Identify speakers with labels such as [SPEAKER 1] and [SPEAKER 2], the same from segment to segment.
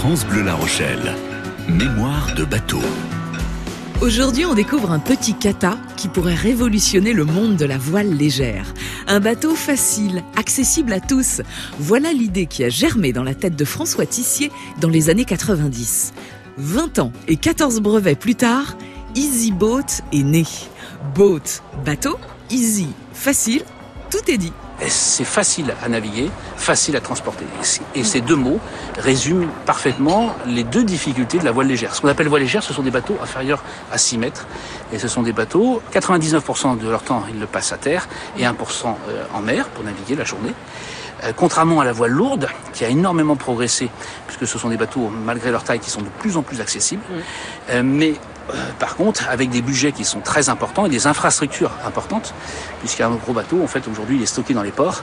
[SPEAKER 1] France Bleu La Rochelle. Mémoire de bateau.
[SPEAKER 2] Aujourd'hui, on découvre un petit kata qui pourrait révolutionner le monde de la voile légère. Un bateau facile, accessible à tous. Voilà l'idée qui a germé dans la tête de François Tissier dans les années 90. 20 ans et 14 brevets plus tard, Easy Boat est né. Boat, bateau, easy, facile, tout est dit.
[SPEAKER 3] C'est facile à naviguer, facile à transporter. Et ces deux mots résument parfaitement les deux difficultés de la voile légère. Ce qu'on appelle voile légère, ce sont des bateaux inférieurs à 6 mètres. Et ce sont des bateaux, 99% de leur temps, ils le passent à terre et 1% euh, en mer pour naviguer la journée. Euh, contrairement à la voile lourde, qui a énormément progressé, puisque ce sont des bateaux, malgré leur taille, qui sont de plus en plus accessibles. Euh, mais par contre, avec des budgets qui sont très importants et des infrastructures importantes, puisqu'un gros bateau, en fait, aujourd'hui, il est stocké dans les ports.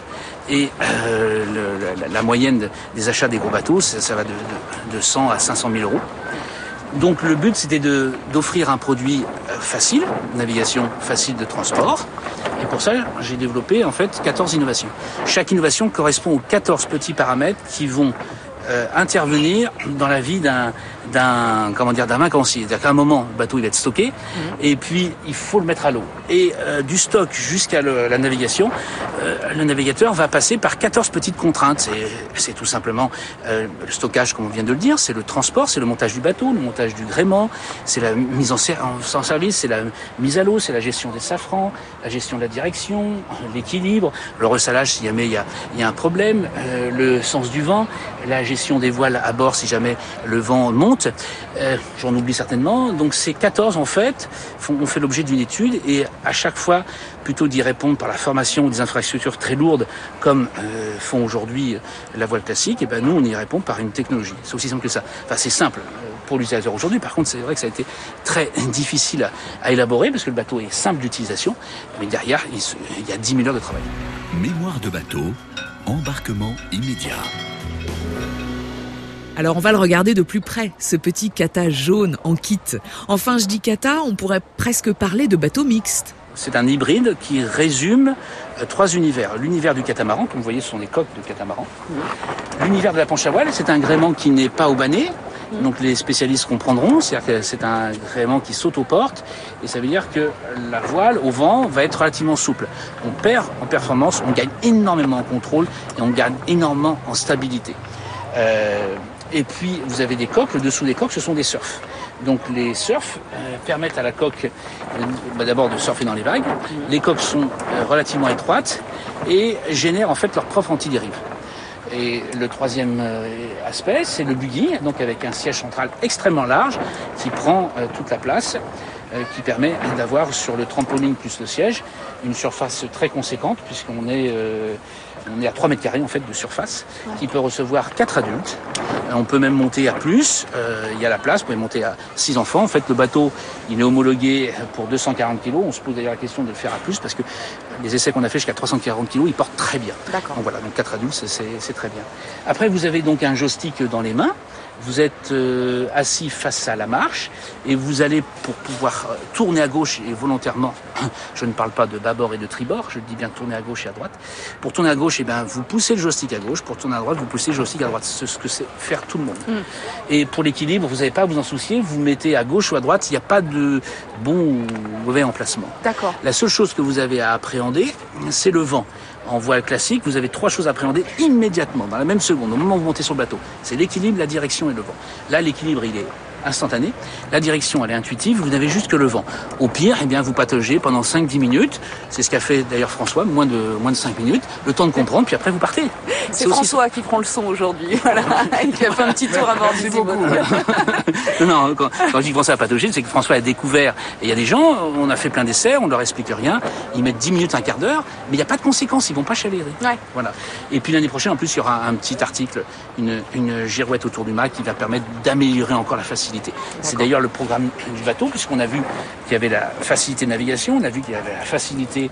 [SPEAKER 3] Et euh, la, moyenne des achats des gros bateaux, ça, va de, de, de, 100 à 500 000 euros. Donc le but, c'était d'offrir un produit facile, navigation facile de transport. Et pour ça, j'ai développé en fait 14 innovations. Chaque innovation correspond aux 14 petits paramètres qui vont euh, intervenir dans la vie d'un d'un comment dire d'un vacancier. C'est-à-dire qu'à un moment, le bateau il va être stocké, mmh. et puis il faut le mettre à l'eau. Et euh, du stock jusqu'à la navigation, euh, le navigateur va passer par 14 petites contraintes. C'est tout simplement euh, le stockage, comme on vient de le dire, c'est le transport, c'est le montage du bateau, le montage du gréement, c'est la mise en, en service, c'est la mise à l'eau, c'est la gestion des safrans, la gestion de la direction, l'équilibre, le ressalage si jamais il y a, il y a un problème, euh, le sens du vent, la gestion des voiles à bord si jamais le vent monte euh, J'en oublie certainement. Donc ces 14 en fait ont fait l'objet d'une étude et à chaque fois, plutôt d'y répondre par la formation des infrastructures très lourdes comme euh, font aujourd'hui la voile classique, et ben nous on y répond par une technologie. C'est aussi simple que ça. Enfin c'est simple pour l'utilisateur aujourd'hui. Par contre, c'est vrai que ça a été très difficile à, élaborer parce que le bateau est simple d'utilisation, mais derrière il, il y a 10 000 heures de travail.
[SPEAKER 1] Mémoire de bateau, embarquement immédiat.
[SPEAKER 2] Alors on va le regarder de plus près, ce petit kata jaune en kit. Enfin, je dis kata, on pourrait presque parler de bateau mixte.
[SPEAKER 3] C'est un hybride qui résume euh, trois univers. L'univers du catamaran, comme vous voyez, ce sont des coques de catamaran. L'univers de la planche à voile, c'est un gréement qui n'est pas au banné. Donc les spécialistes comprendront, c'est-à-dire que c'est un gréement qui saute aux portes, et ça veut dire que la voile au vent va être relativement souple. On perd en performance, on gagne énormément en contrôle et on gagne énormément en stabilité. Euh, et puis, vous avez des coques. Le dessous des coques, ce sont des surfs. Donc, les surfs euh, permettent à la coque euh, bah, d'abord de surfer dans les vagues. Les coques sont euh, relativement étroites et génèrent en fait leur propre antidérive. Et le troisième aspect, c'est le buggy, donc avec un siège central extrêmement large qui prend toute la place, qui permet d'avoir sur le trampoline plus le siège une surface très conséquente puisqu'on est on est à 3 mètres carrés en fait de surface ouais. qui peut recevoir 4 adultes. On peut même monter à plus, euh, il y a la place, vous pouvez monter à 6 enfants. En fait, le bateau, il est homologué pour 240 kg. On se pose d'ailleurs la question de le faire à plus parce que les essais qu'on a fait jusqu'à 340 kg, il porte très bien. Donc voilà, donc 4 adultes, c'est très bien. Après, vous avez donc un joystick dans les mains vous êtes euh, assis face à la marche et vous allez pour pouvoir tourner à gauche et volontairement, je ne parle pas de bâbord et de tribord, je dis bien tourner à gauche et à droite. Pour tourner à gauche, et eh bien, vous poussez le joystick à gauche, pour tourner à droite, vous poussez le joystick à droite. C'est ce que c'est faire tout le monde. Mm. Et pour l'équilibre, vous n'avez pas à vous en soucier, vous mettez à gauche ou à droite, il n'y a pas de bon ou mauvais emplacement.
[SPEAKER 2] D'accord.
[SPEAKER 3] La seule chose que vous avez à appréhender, c'est le vent en voile classique, vous avez trois choses à appréhender immédiatement, dans la même seconde, au moment où vous montez sur le bateau. C'est l'équilibre, la direction et le vent. Là, l'équilibre, il est instantané. La direction, elle est intuitive, vous n'avez juste que le vent. Au pire, eh bien, vous pataugez pendant 5-10 minutes. C'est ce qu'a fait d'ailleurs François, moins de, moins de 5 minutes. Le temps de comprendre, puis après, vous partez.
[SPEAKER 2] C'est François qui prend le son aujourd'hui. Voilà. Il a fait un petit tour avant
[SPEAKER 3] Merci beaucoup. non, quand, quand je dis François à patauger, c'est que François a découvert. Et il y a des gens, on a fait plein d'essais, on leur explique rien. Ils mettent 10 minutes, un quart d'heure, mais il n'y a pas de conséquences, ils vont pas chalérer.
[SPEAKER 2] Ouais.
[SPEAKER 3] Voilà. Et puis l'année prochaine, en plus, il y aura un petit article, une, une girouette autour du mât qui va permettre d'améliorer encore la facilité. C'est d'ailleurs le programme du bateau, puisqu'on a vu qu'il y avait la facilité de navigation, on a vu qu'il y avait la facilité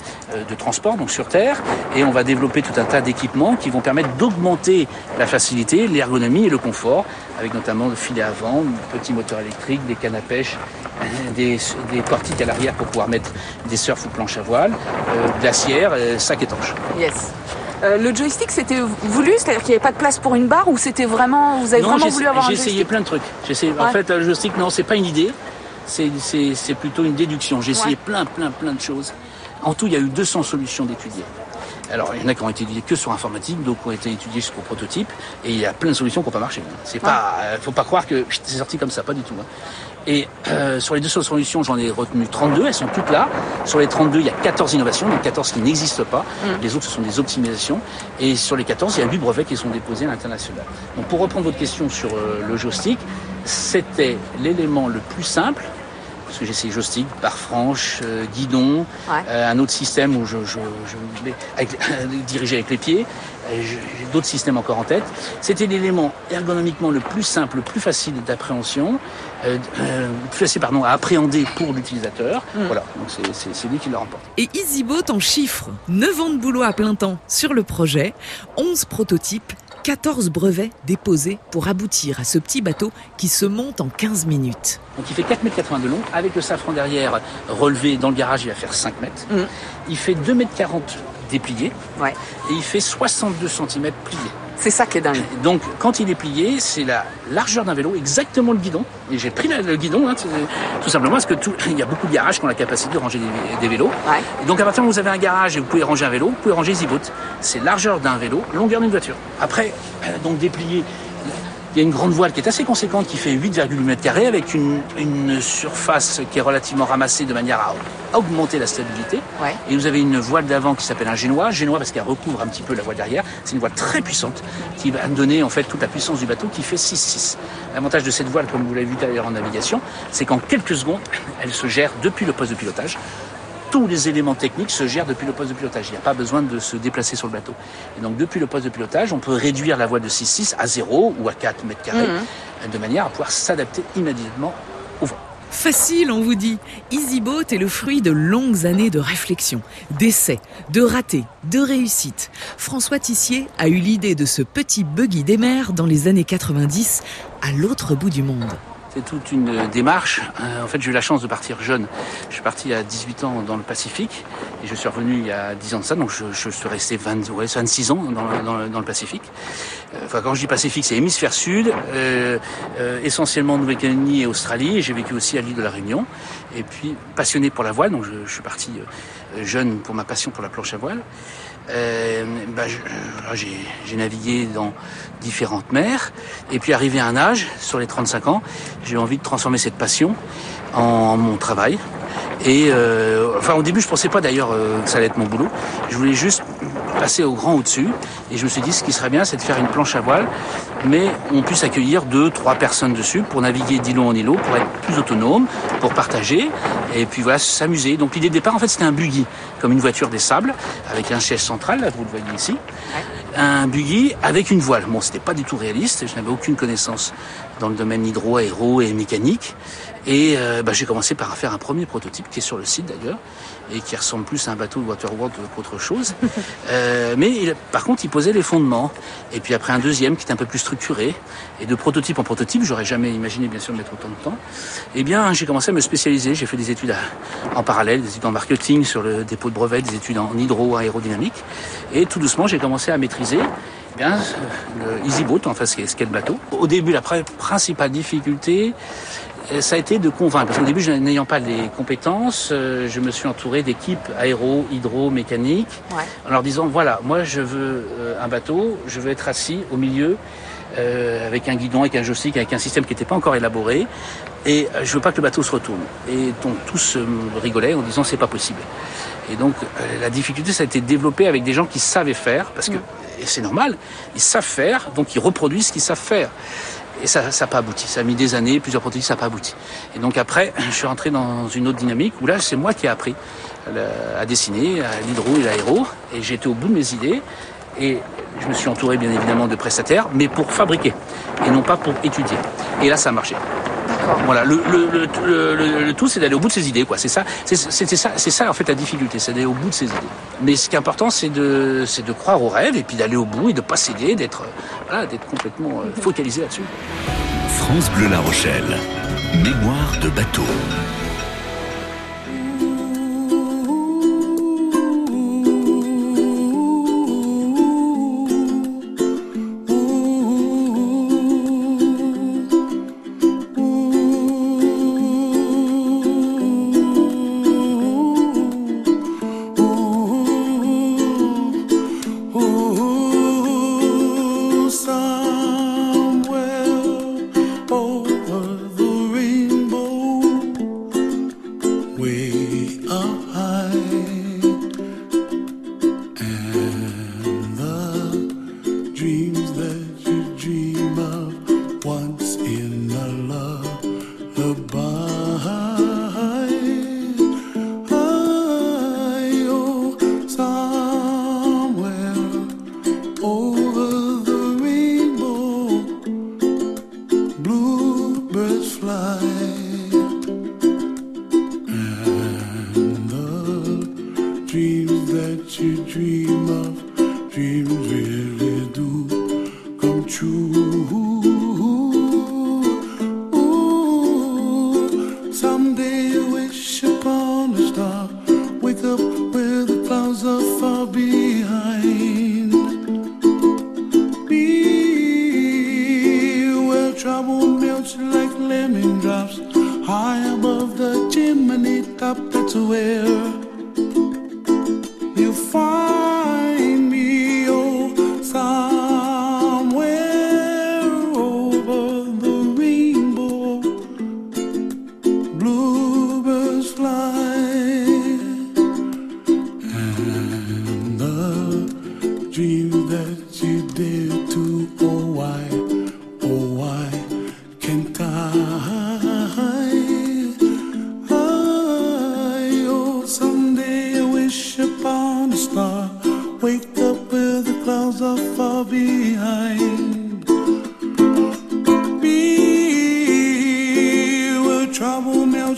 [SPEAKER 3] de transport, donc sur terre, et on va développer tout un tas d'équipements qui vont permettre d'augmenter la facilité, l'ergonomie et le confort, avec notamment le filet avant, un petit moteur électrique, des cannes à pêche, des, des portiques à l'arrière pour pouvoir mettre des surfs ou planches à voile, euh, glacières, euh, sacs étanches.
[SPEAKER 2] Yes.
[SPEAKER 4] Euh, le joystick, c'était voulu, c'est-à-dire qu'il n'y avait pas de place pour une barre ou c'était vraiment, vous avez
[SPEAKER 3] Non,
[SPEAKER 4] vraiment voulu avoir un
[SPEAKER 3] j'ai essayé
[SPEAKER 4] joystick
[SPEAKER 3] plein de trucs. En fait, le joystick, non, c'est pas une idée. C'est- plutôt une déduction. J'ai essayé plein, plein, plein de choses. En tout, il y a eu 200 solutions d'étudier. Alors, il y en a qui ont été étudiées que sur informatique, d'autres qui ont été étudiées jusqu'au prototype, et il y a plein de solutions qui n'ont pas marché. C'est pas, euh, faut pas croire que c'est sorti comme ça, pas du tout. hein. Et euh, sur les 200 solutions, j'en ai retenu 32, elles sont toutes là. Sur les 32, il y a 14 innovations, donc 14 qui n'existent pas. Les autres, ce sont des optimisations. Et sur les 14, il y a 8 brevets qui sont déposés à l'international. Donc pour reprendre votre question sur euh, le joystick, c'était l'élément le plus simple parce que j'ai essayé joystick, barre franche, euh, guidon,
[SPEAKER 4] Ouais.
[SPEAKER 3] euh, un autre système où je, je, je vais avec- diriger avec les pieds. J'ai d'autres systèmes encore en tête. C'était l'élément ergonomiquement le plus simple, le plus facile d'appréhension, euh, euh, plus facile pardon, à appréhender pour l'utilisateur. Voilà, donc c'est- lui qui le remporte.
[SPEAKER 2] Et EasyBoat en chiffres, 9 ans de boulot à plein temps sur le projet, 11 prototypes, 14 brevets déposés pour aboutir à ce petit bateau qui se monte en 15 minutes.
[SPEAKER 3] Donc il fait 4,80 m de long. Avec le safran derrière relevé dans le garage, il va faire 5 mètres.
[SPEAKER 4] Mhm.
[SPEAKER 3] Il fait 2,40 m déplié
[SPEAKER 4] Ouais.
[SPEAKER 3] et il fait 62 cm plié.
[SPEAKER 4] C'est ça qui est dingue.
[SPEAKER 3] Donc, quand il est plié, c'est la largeur d'un vélo, exactement le guidon. Et j'ai pris le guidon, hein, tout simplement parce que tout, il y a beaucoup de garages qui ont la capacité de ranger des, des vélos.
[SPEAKER 4] Ouais.
[SPEAKER 3] Et donc, à partir du moment où vous avez un garage et vous pouvez ranger un vélo, vous pouvez ranger EasyBoat. C'est largeur d'un vélo, longueur d'une voiture. Après, donc déplié, il y a une grande voile qui est assez conséquente, qui fait 8,8 mètres carrés, avec une, une surface qui est relativement ramassée de manière à augmenter la stabilité.
[SPEAKER 4] Ouais.
[SPEAKER 3] Et vous avez une voile d'avant qui s'appelle un génois. Génois parce qu'elle recouvre un petit peu la voile derrière. C'est une voile très puissante qui va donner en fait toute la puissance du bateau qui fait 6-6. L'avantage de cette voile, comme vous l'avez vu tout à l'heure en navigation, c'est qu'en quelques secondes, elle se gère depuis le poste de pilotage. Tous les éléments techniques se gèrent depuis le poste de pilotage. Il n'y a pas besoin de se déplacer sur le bateau. Et donc depuis le poste de pilotage, on peut réduire la voile de 6-6 à 0 ou à 4 mètres carrés, de manière à pouvoir s'adapter immédiatement au vent.
[SPEAKER 2] Facile, on vous dit. EasyBoat est le fruit de longues années de réflexion, d'essais, de ratés, de réussites. François Tissier a eu l'idée de ce petit buggy des mers dans les années 90 à l'autre bout du monde.
[SPEAKER 3] C'est toute une euh, démarche. Euh, en fait, j'ai eu la chance de partir jeune. Je suis parti à 18 ans dans le Pacifique et je suis revenu il y a 10 ans de ça, donc je, je suis resté 20, ouais, 26 ans dans, le- dans dans le Pacifique. Euh, Enfin, quand je dis Pacifique, c'est hémisphère sud, euh, euh, essentiellement Nouvelle-Calédonie et Australie. J'ai vécu aussi à l'île de la Réunion. Et puis passionné pour la voile, donc je, je suis parti jeune pour ma passion pour la planche à voile. Euh, bah, euh, j'ai navigué dans différentes mers. Et puis arrivé à un âge, sur les 35 ans, j'ai envie de transformer cette passion en mon travail. Et euh, enfin au début je pensais pas d'ailleurs euh, que ça allait être mon boulot. Je voulais juste passer au grand au-dessus. Et je me suis dit ce qui serait bien c'est de faire une planche à voile, mais on puisse accueillir deux, trois personnes dessus pour naviguer d'îlot en îlot, pour être plus autonome, pour partager et puis voilà s'amuser. Donc l'idée de départ en fait c'était un buggy, comme une voiture des sables, avec un siège central, là vous le voyez ici un buggy avec une voile. Bon, c'était pas du tout réaliste. Je n'avais aucune connaissance dans le domaine hydro, aéro et mécanique. Et euh, bah, j'ai commencé par faire un premier prototype qui est sur le site d'ailleurs et qui ressemble plus à un bateau de Waterworld qu'autre chose. Euh, mais il- par contre, il posait les fondements. Et puis après un deuxième qui était un peu plus structuré. Et de prototype en prototype, j'aurais jamais imaginé bien sûr de mettre autant de temps. Eh bien, j'ai commencé à me spécialiser. J'ai fait des études en parallèle, des études en marketing sur le dépôt de brevets, des études en hydro, aérodynamique. Et tout doucement, j'ai commencé à maîtriser eh bien, le EasyBoat, enfin ce qu'est le bateau. Au début, la pr- principale difficulté, euh, ça a été de convaincre. Parce qu'au début, n'ayant pas les compétences, euh, je me suis entouré d'équipes aéro, hydro, mécanique,
[SPEAKER 4] Ouais.
[SPEAKER 3] en leur disant, voilà, moi je veux euh, un bateau, je veux être assis au milieu, euh, avec un guidon, avec un joystick, avec un système qui n'était pas encore élaboré, et euh, je veux pas que le bateau se retourne. Et donc tous euh, rigolaient en disant, c'est pas possible. Et donc euh, la difficulté, ça a été de développer avec des gens qui savaient faire, parce que et c'est normal, ils savent faire, donc ils reproduisent ce qu'ils savent faire. Et ça n'a pas abouti. Ça a mis des années, plusieurs prototypes, ça n'a pas abouti. Et donc après, je suis rentré dans une autre dynamique où là, c'est moi qui ai appris à- à dessiner, à l'hydro et l'aéro. Et j'étais au bout de mes idées. Et je me suis entouré, bien évidemment, de prestataires, mais pour fabriquer et non pas pour étudier. Et là, ça a marché. Voilà, le, le, le, le- le- le tout, c'est d'aller au bout de ses idées, quoi. C'est ça, c'était ça, c'est ça en fait la difficulté, c'est d'aller au bout de ses idées. Mais ce qui est important, c'est de, c'est de croire au rêve et puis d'aller au bout et de pas céder, d'être, euh, voilà, d'être complètement euh, focalisé là-dessus.
[SPEAKER 1] France Bleu La Rochelle. Mémoire de bateau.
[SPEAKER 5] Lemon drops, high above the chimney top. That's where you find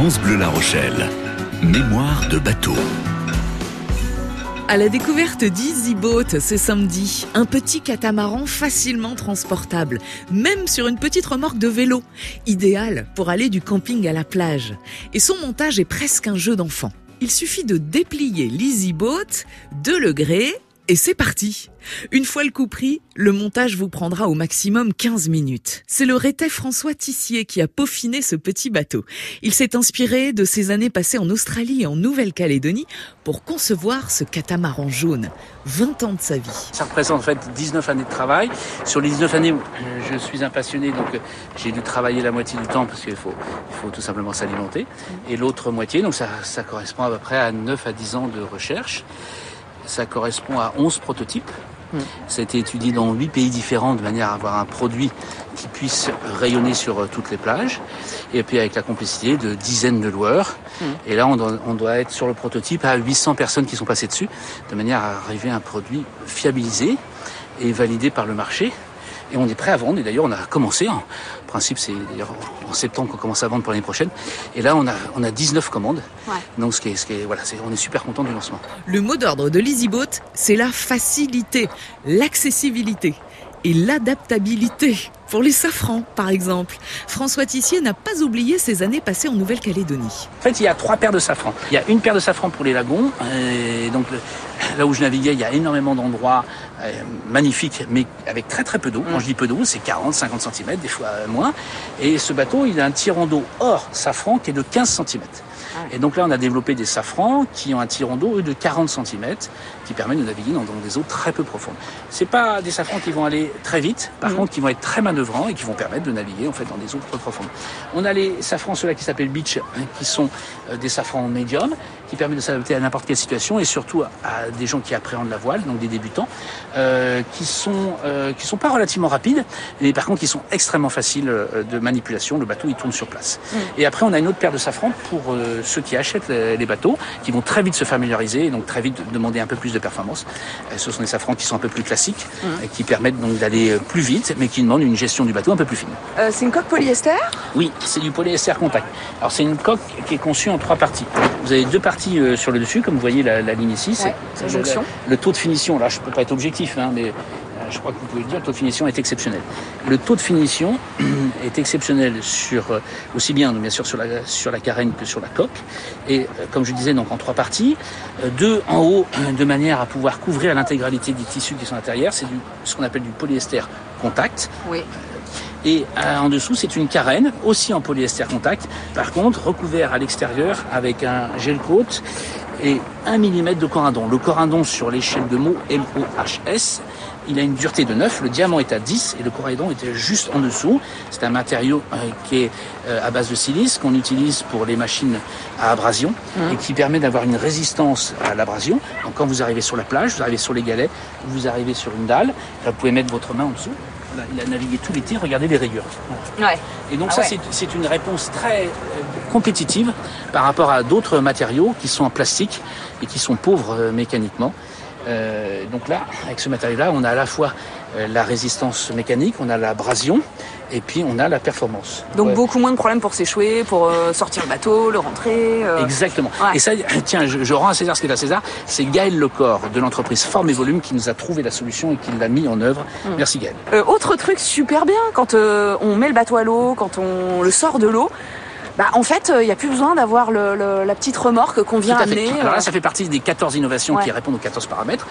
[SPEAKER 1] France Bleu La Rochelle. Mémoire de bateau.
[SPEAKER 2] À la découverte d'Easy Boat ce samedi, un petit catamaran facilement transportable, même sur une petite remorque de vélo, idéal pour aller du camping à la plage. Et son montage est presque un jeu d'enfant. Il suffit de déplier l'Easy Boat, de le gréer, et c'est parti Une fois le coup pris, le montage vous prendra au maximum 15 minutes. C'est le rétais François Tissier qui a peaufiné ce petit bateau. Il s'est inspiré de ses années passées en Australie et en Nouvelle-Calédonie pour concevoir ce catamaran jaune. 20 ans de sa vie.
[SPEAKER 3] Ça représente en fait 19 années de travail. Sur les 19 années, euh, je suis un passionné, donc euh, j'ai dû travailler la moitié du temps parce qu'il faut, il faut tout simplement s'alimenter. Et l'autre moitié, donc ça, ça correspond à peu près à 9 à 10 ans de recherche. Ça correspond à 11 prototypes. Ça a été étudié dans 8 pays différents de manière à avoir un produit qui puisse rayonner sur euh, toutes les plages. Et puis avec la complicité de dizaines de loueurs. Et là, on doit, on doit être sur le prototype à 800 personnes qui sont passées dessus, de manière à arriver à un produit fiabilisé et validé par le marché. Et on est prêt à vendre. Et d'ailleurs, on a commencé. En principe, c'est d'ailleurs en septembre qu'on commence à vendre pour l'année prochaine. Et là, on a, on a 19 commandes.
[SPEAKER 4] Ouais.
[SPEAKER 3] Donc, ce qui est, ce qui est, voilà, on est super content du lancement.
[SPEAKER 2] Le mot d'ordre de l'EasyBoat, c'est la facilité, l'accessibilité et l'adaptabilité. Pour les safrans, par exemple. François Tissier n'a pas oublié ses années passées en Nouvelle-Calédonie.
[SPEAKER 3] En fait, il y a trois paires de safran. Il y a une paire de safran pour les lagons. Et donc, le- là où je naviguais, il y a énormément d'endroits euh, magnifiques, mais avec très très peu d'eau. Quand je dis peu d'eau, c'est 40, 50 cm, des fois euh, moins. Et ce bateau, il a un tirant d'eau hors safran qui est de 15 cm. Et donc là, on a développé des safrans qui ont un tirant d'eau de 40 cm, qui permet de naviguer dans, des eaux très peu profondes. C'est pas des safrans qui vont aller très vite, par contre, qui vont être très manœuvrants et qui vont permettre de naviguer en fait dans des eaux peu profondes. On a les safrans ceux-là qui s'appellent beach, hein, qui sont euh, des safrans médium, qui permettent de s'adapter à n'importe quelle situation et surtout à, des gens qui appréhendent la voile, donc des débutants, euh, qui sont euh, qui sont pas relativement rapides, mais par contre qui sont extrêmement faciles euh, de manipulation. Le bateau il tourne sur place. Et après on a une autre paire de safrans pour euh, ceux qui achètent les, bateaux, qui vont très vite se familiariser et donc très vite demander un peu plus de performance. Euh, ce sont des safrans qui sont un peu plus classiques, et qui permettent donc d'aller plus vite, mais qui demandent une gestion du bateau un peu plus fine.
[SPEAKER 4] Euh, c'est une coque polyester?
[SPEAKER 3] Oui, c'est du polyester compact. Alors c'est une coque qui est conçue en trois parties. Vous avez deux parties euh, sur le dessus, comme vous voyez la, la ligne ici.
[SPEAKER 4] Ouais,
[SPEAKER 3] c'est
[SPEAKER 4] la
[SPEAKER 3] le-
[SPEAKER 4] jonction.
[SPEAKER 3] Le, taux de finition, là je peux pas être objectif, hein, mais euh, je crois que vous pouvez le dire, le taux de finition est exceptionnel. Le taux de finition est exceptionnel sur euh, aussi bien bien sûr sur la sur la carène que sur la coque. Et euh, comme je disais donc en trois parties, euh, deux en haut de manière à pouvoir couvrir l'intégralité des tissus qui sont à l'intérieur. C'est du ce qu'on appelle du polyester contact.
[SPEAKER 4] Oui.
[SPEAKER 3] Et euh, en dessous, c'est une carène, aussi en polyester contact. Par contre, recouvert à l'extérieur avec un gel coat et 1 mm de corindon. Le corindon sur l'échelle de mots M-O-H-S, il a une dureté de 9, le diamant est à 10 et le corail-don était juste en dessous. C'est un matériau euh, qui est euh, à base de silice qu'on utilise pour les machines à abrasion et qui permet d'avoir une résistance à l'abrasion. Donc quand vous arrivez sur la plage, vous arrivez sur les galets, vous arrivez sur une dalle, là, vous pouvez mettre votre main en dessous. Il a navigué tout l'été, regardez les rayures. Voilà.
[SPEAKER 4] Ouais.
[SPEAKER 3] Et donc
[SPEAKER 4] Ah
[SPEAKER 3] ça,
[SPEAKER 4] ouais.
[SPEAKER 3] c'est une réponse très euh, compétitive par rapport à d'autres matériaux qui sont en plastique et qui sont pauvres euh, mécaniquement. Euh, donc là, avec ce matériau-là, on a à la fois euh, la résistance mécanique, on a l'abrasion et puis on a la performance.
[SPEAKER 4] Donc
[SPEAKER 3] Ouais.
[SPEAKER 4] beaucoup moins de problèmes pour s'échouer, pour euh, sortir le bateau, le rentrer. euh.
[SPEAKER 3] Exactement.
[SPEAKER 4] Ouais.
[SPEAKER 3] Et ça, tiens, je, je rends à César ce qui est à César. C'est Gaël Lecor de l'entreprise Forme et Volume qui nous a trouvé la solution et qui l'a mis en œuvre.
[SPEAKER 4] Mm.
[SPEAKER 3] Merci Gaël.
[SPEAKER 4] Euh, autre truc super bien, quand on met le bateau à l'eau, quand on le sort de l'eau, bah, en fait, il n'y a plus besoin d'avoir le- le- la petite remorque qu'on vient amener.
[SPEAKER 3] Alors là,
[SPEAKER 4] euh.
[SPEAKER 3] ça fait partie des 14 innovations
[SPEAKER 4] Ouais.
[SPEAKER 3] qui répondent aux 14 paramètres.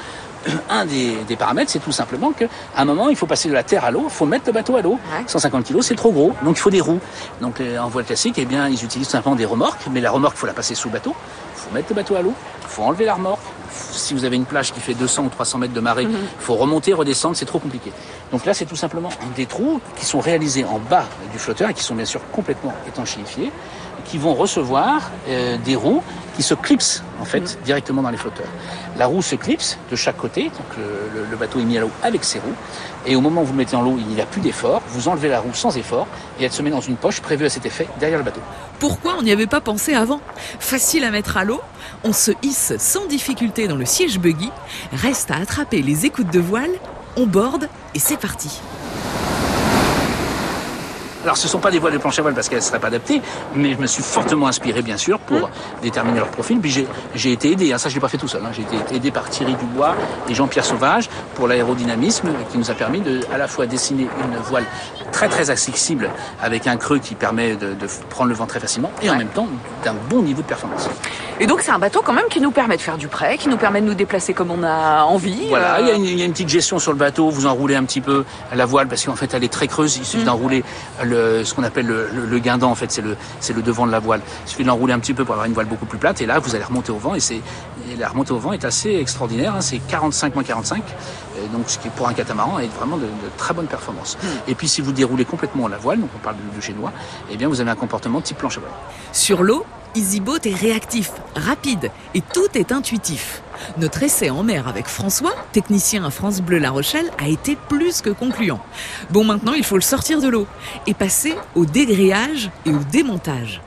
[SPEAKER 3] Un des, des paramètres, c'est tout simplement qu'à un moment, il faut passer de la terre à l'eau, il faut mettre le bateau à l'eau.
[SPEAKER 4] Ouais.
[SPEAKER 3] 150 kilos, c'est trop gros, donc il faut des roues. Donc euh, en voile classique, eh bien, ils utilisent simplement des remorques, mais la remorque, il faut la passer sous le bateau. Il faut mettre le bateau à l'eau, il faut enlever la remorque. Si vous avez une plage qui fait 200 ou 300 mètres de marée, il faut remonter, redescendre, c'est trop compliqué. Donc là, c'est tout simplement des trous qui sont réalisés en bas du flotteur et qui sont bien sûr complètement étanchéifiés, qui vont recevoir euh, des roues qui se clipsent en fait directement dans les flotteurs. La roue se clipse de chaque côté, donc le, le- le bateau est mis à l'eau avec ses roues, et au moment où vous le mettez en l'eau, il n'y a plus d'effort, vous enlevez la roue sans effort, et elle se met dans une poche prévue à cet effet derrière le bateau.
[SPEAKER 2] Pourquoi on n'y avait pas pensé avant? Facile à mettre à l'eau, on se hisse sans difficulté dans le siège buggy, reste à attraper les écoutes de voile, on borde et c'est parti.
[SPEAKER 3] Alors ce ne sont pas des voiles de planche à voile parce qu'elles ne seraient pas adaptées, mais je me suis fortement inspiré bien sûr pour déterminer leur profil. Puis j'ai- été aidé, hein, ça je l'ai pas fait tout seul, hein. j'ai été aidé par Thierry Dubois et Jean-Pierre Sauvage pour l'aérodynamisme qui nous a permis de à la fois dessiner une voile très très accessible avec un creux qui permet de, de prendre le vent très facilement et en même temps d'un bon niveau de performance.
[SPEAKER 4] Et donc c'est un bateau quand même qui nous permet de faire du prêt, qui nous permet de nous déplacer comme on a envie.
[SPEAKER 3] Voilà,
[SPEAKER 4] euh,
[SPEAKER 3] il y, a une, il y a une petite gestion sur le bateau, vous enroulez un petit peu la voile parce qu'en fait elle est très creuse, il suffit d'enrouler le, ce qu'on appelle le, le, guindant en fait, c'est le, le devant de la voile. Il suffit de un petit peu pour avoir une voile beaucoup plus plate et là vous allez remonter au vent et, et la remontée au vent est assez extraordinaire, hein, c'est 45 moins 45, et donc ce qui pour un catamaran est vraiment de, très bonne performance. Et puis si vous déroulez complètement la voile, donc on parle de génois, eh bien vous avez un comportement type planche à voile.
[SPEAKER 2] Sur l'eau, EasyBoat est réactif, rapide et tout est intuitif. Notre essai en mer avec François, technicien à France Bleu La Rochelle, a été plus que concluant. Bon, maintenant il faut le sortir de l'eau et passer au dégrillage et au démontage.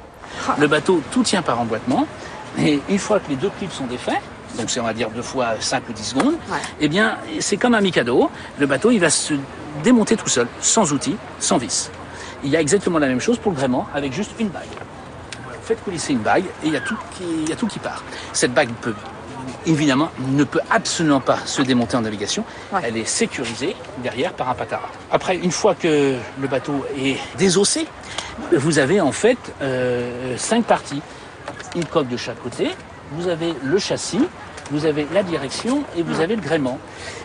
[SPEAKER 3] Le bateau, tout tient par emboîtement. Et une fois que les deux clips sont défaits, donc c'est on va dire deux fois 5 ou 10 secondes,
[SPEAKER 4] Ouais.
[SPEAKER 3] eh bien c'est comme un Mikado. Le bateau, il va se démonter tout seul, sans outils, sans vis. Il y a exactement la même chose pour le gréement, avec juste une bague. Faites coulisser une bague et il y, a tout qui, il y a tout qui part. Cette bague peut, évidemment, ne peut absolument pas se démonter en navigation.
[SPEAKER 4] Ouais.
[SPEAKER 3] Elle est sécurisée derrière par un patara. Après, une fois que le bateau est désossé, vous avez en fait euh, cinq parties. Une coque de chaque côté, vous avez le châssis, vous avez la direction et vous avez le gréement.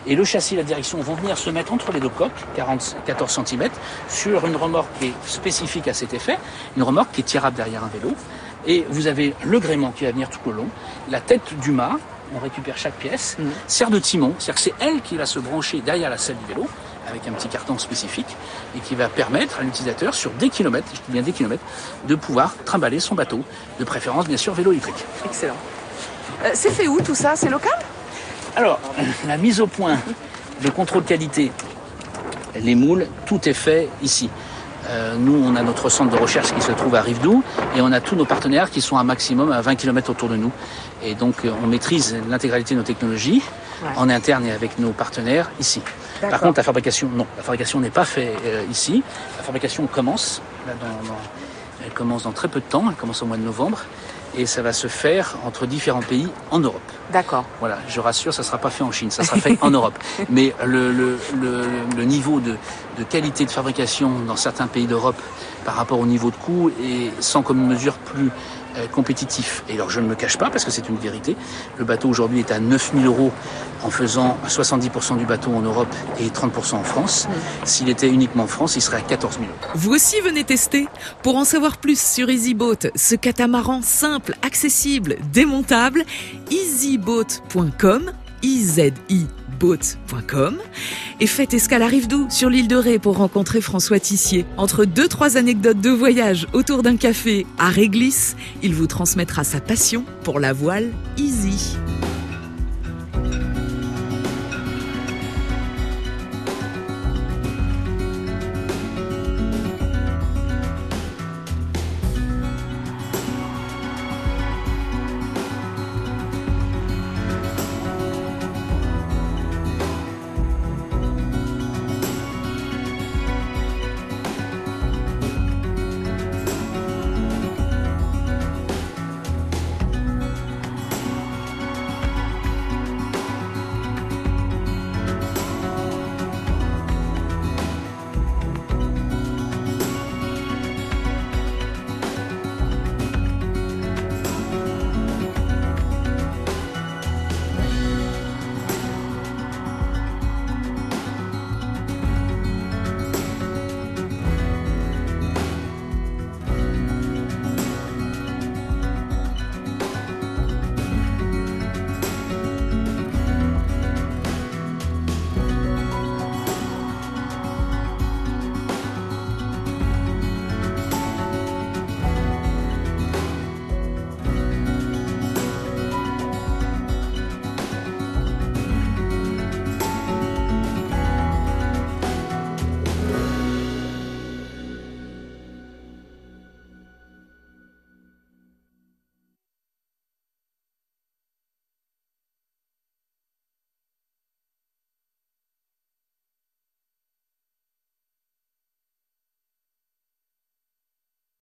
[SPEAKER 3] Et le châssis et la direction vont venir se mettre entre les deux coques, 40, 14 cm, sur une remorque qui est spécifique à cet effet, une remorque qui est tirable derrière un vélo. Et vous avez le gréement qui va venir tout au long, la tête du mât, on récupère chaque pièce, sert de timon, c'est-à-dire que c'est elle qui va se brancher derrière la selle du vélo, avec un petit carton spécifique, et qui va permettre à l'utilisateur, sur des kilomètres, je dis bien des kilomètres, de pouvoir trimballer son bateau, de préférence bien sûr vélo électrique.
[SPEAKER 4] Excellent. Euh, c'est fait où tout ça? C'est local?
[SPEAKER 3] Alors, la mise au point, le contrôle qualité, les moules, tout est fait ici. Euh, nous, on a notre centre de recherche qui se trouve à Rivedoux et on a tous nos partenaires qui sont à maximum à 20 km autour de nous. Et donc, euh, on maîtrise l'intégralité de nos technologies
[SPEAKER 4] Ouais.
[SPEAKER 3] en interne et avec nos partenaires ici. Par contre, la fabrication, non. La fabrication n'est pas faite euh, ici. La fabrication commence. Là, dans- dans- elle commence dans très peu de temps. Elle commence au mois de novembre. Et ça va se faire entre différents pays en Europe.
[SPEAKER 4] D'accord.
[SPEAKER 3] Voilà, je rassure, ça ne sera pas fait en Chine, ça sera fait en Europe. Mais le, le, le, le niveau de, de qualité de fabrication dans certains pays d'Europe par rapport au niveau de coût est sans commune mesure plus euh, compétitif. Et alors je ne me cache pas, parce que c'est une vérité, le bateau aujourd'hui est à 9000 euros en faisant 70% du bateau en Europe et 30% en France. S'il était uniquement en France, il serait à 14 000 euros.
[SPEAKER 2] Vous aussi venez tester. Pour en savoir plus sur EasyBoat, ce catamaran simple, accessible, démontable, easyboat.com, i z i boat.com et faites escale à Rive-Doux sur l'île de Ré pour rencontrer François Tissier. Entre deux trois anecdotes de voyage autour d'un café à Réglisse, il vous transmettra sa passion pour la voile easy.